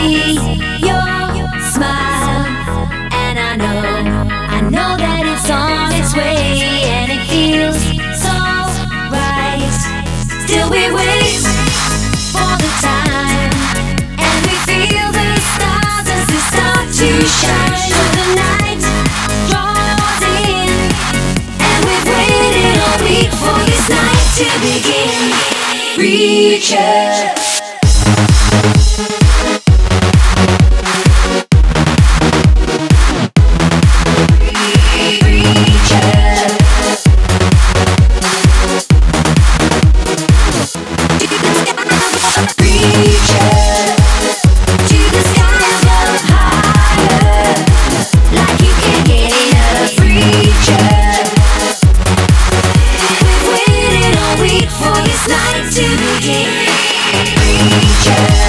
see your smile, and I know, I know that it's on its way, and it feels so right. Still, we wait for the time, and we feel the stars as they start to shine. The night draws in, and we've waited all week for this night to begin. Reach out. Thank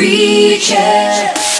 reaches.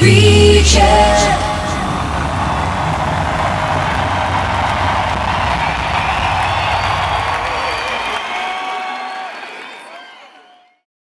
Reach out.